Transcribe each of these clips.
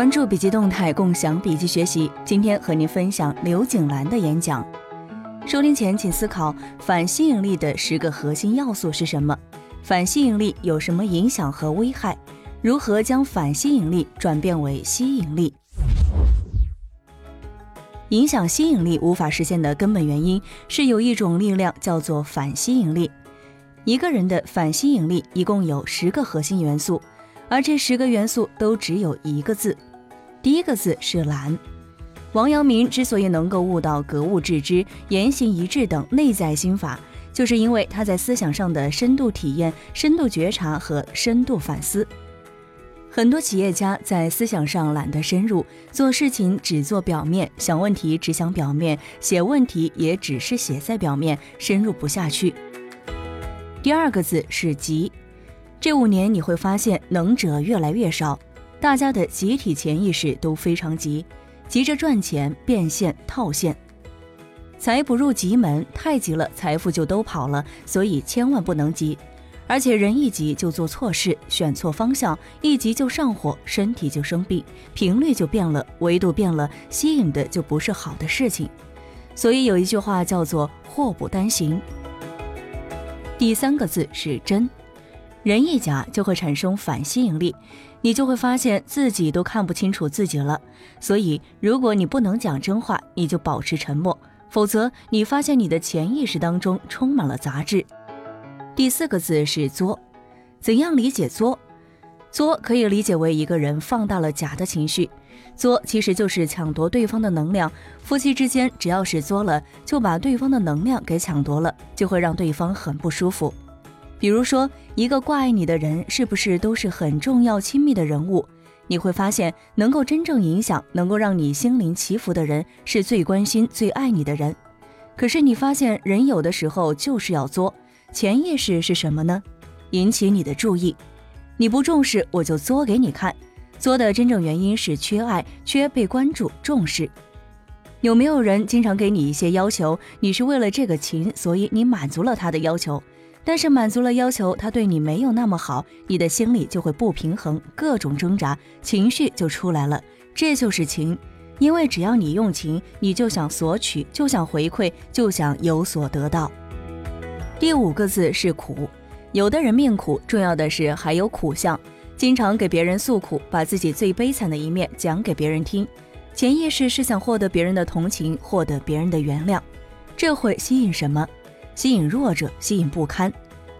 关注笔记动态，共享笔记学习。今天和您分享刘景兰的演讲。收听前，请思考反吸引力的十个核心要素是什么？反吸引力有什么影响和危害？如何将反吸引力转变为吸引力？影响吸引力无法实现的根本原因是有一种力量叫做反吸引力。一个人的反吸引力一共有十个核心元素，而这十个元素都只有一个字，第一个字是懒。王阳明之所以能够悟到格物致知、言行一致等内在心法，就是因为他在思想上的深度体验、深度觉察和深度反思。很多企业家在思想上懒得深入，做事情只做表面，想问题只想表面，写问题也只是写在表面，深入不下去。第二个字是急，这五年你会发现能者越来越少，大家的集体潜意识都非常急。急着赚钱变现套现，财不入急门，太急了，财富就都跑了。所以千万不能急，而且人一急就做错事，选错方向，一急就上火，身体就生病，频率就变了，维度变了，吸引的就不是好的事情。所以有一句话叫做祸不单行。第三个字是真。人一假就会产生反吸引力，你就会发现自己都看不清楚自己了。所以，如果你不能讲真话，你就保持沉默；否则，你发现你的潜意识当中充满了杂质。第四个字是作，怎样理解作？作可以理解为一个人放大了假的情绪，作其实就是抢夺对方的能量。夫妻之间只要是作了，就把对方的能量给抢夺了，就会让对方很不舒服。比如说，一个挂爱你的人，是不是都是很重要、亲密的人物？你会发现，能够真正影响、能够让你心灵祈福的人，是最关心、最爱你的人。可是你发现，人有的时候就是要作，潜意识是什么呢？引起你的注意，你不重视，我就作给你看。作的真正原因是缺爱、缺被关注、重视。有没有人经常给你一些要求？你是为了这个情，所以你满足了他的要求。但是满足了要求，他对你没有那么好，你的心里就会不平衡，各种挣扎，情绪就出来了。这就是情，因为只要你用情，你就想索取，就想回馈，就想有所得到。第五个字是苦，有的人命苦，重要的是还有苦相，经常给别人诉苦，把自己最悲惨的一面讲给别人听，潜意识是想获得别人的同情，获得别人的原谅，这会吸引什么？吸引弱者，吸引不堪。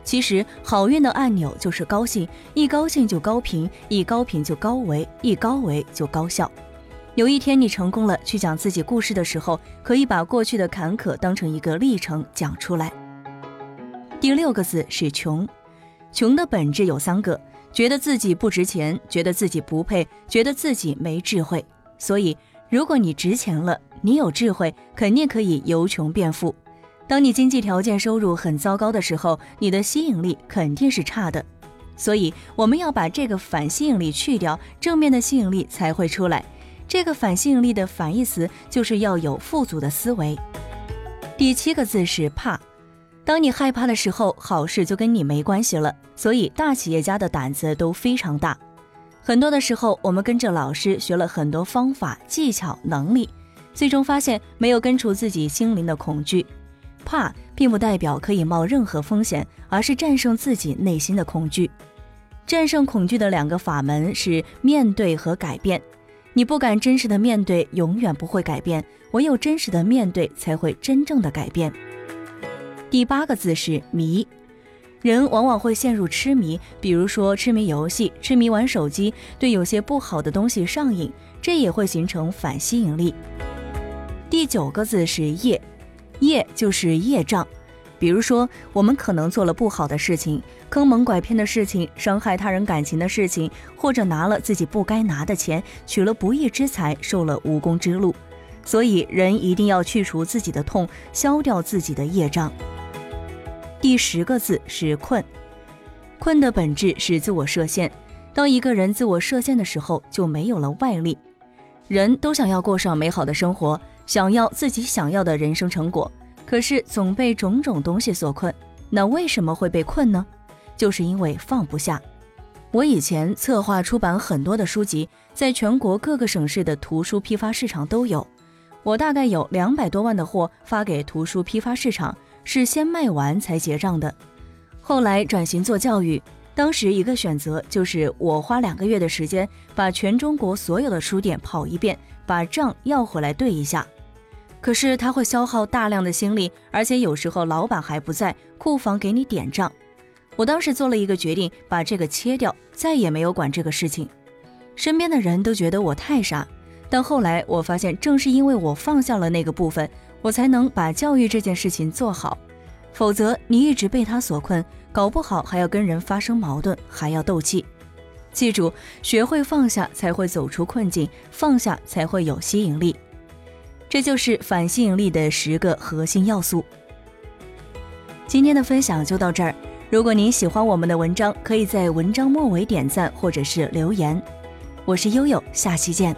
其实好运的按钮就是高兴，一高兴就高频，一高频就高维，一高维就高效。有一天你成功了，去讲自己故事的时候，可以把过去的坎坷当成一个历程讲出来。第六个字是穷，穷的本质有三个：觉得自己不值钱，觉得自己不配，觉得自己没智慧。所以，如果你值钱了，你有智慧，肯定可以由穷变富。当你经济条件、收入很糟糕的时候，你的吸引力肯定是差的。所以我们要把这个反吸引力去掉，正面的吸引力才会出来。这个反吸引力的反义词就是要有富足的思维。第七个字是怕。当你害怕的时候，好事就跟你没关系了。所以大企业家的胆子都非常大。很多的时候，我们跟着老师学了很多方法、技巧、能力，最终发现没有根除自己心灵的恐惧。怕并不代表可以冒任何风险，而是战胜自己内心的恐惧。战胜恐惧的两个法门是面对和改变。你不敢真实的面对，永远不会改变；唯有真实的面对，才会真正的改变。第八个字是迷，人往往会陷入痴迷，比如说痴迷游戏、痴迷玩手机，对有些不好的东西上瘾，这也会形成反吸引力。第九个字是业。业就是业障，比如说我们可能做了不好的事情，坑蒙拐骗的事情，伤害他人感情的事情，或者拿了自己不该拿的钱，取了不义之财，受了无功之禄。所以人一定要去除自己的痛，消掉自己的业障。第十个字是困，困的本质是自我设限。当一个人自我设限的时候，就没有了外力。人都想要过上美好的生活。想要自己想要的人生成果，可是总被种种东西所困。那为什么会被困呢？就是因为放不下。我以前策划出版很多的书籍，在全国各个省市的图书批发市场都有。我大概有两百多万的货发给图书批发市场，是先卖完才结账的。后来转型做教育，当时一个选择就是我花两个月的时间，把全中国所有的书店跑一遍，把账要回来对一下。可是它会消耗大量的心力，而且有时候老板还不在，库房给你点账。我当时做了一个决定，把这个切掉，再也没有管这个事情。身边的人都觉得我太傻，但后来我发现，正是因为我放下了那个部分，我才能把教育这件事情做好。否则，你一直被他所困，搞不好还要跟人发生矛盾，还要斗气。记住，学会放下，才会走出困境；放下，才会有吸引力。这就是反吸引力的十个核心要素。今天的分享就到这儿。如果您喜欢我们的文章，可以在文章末尾点赞或者是留言。我是悠悠，下期见。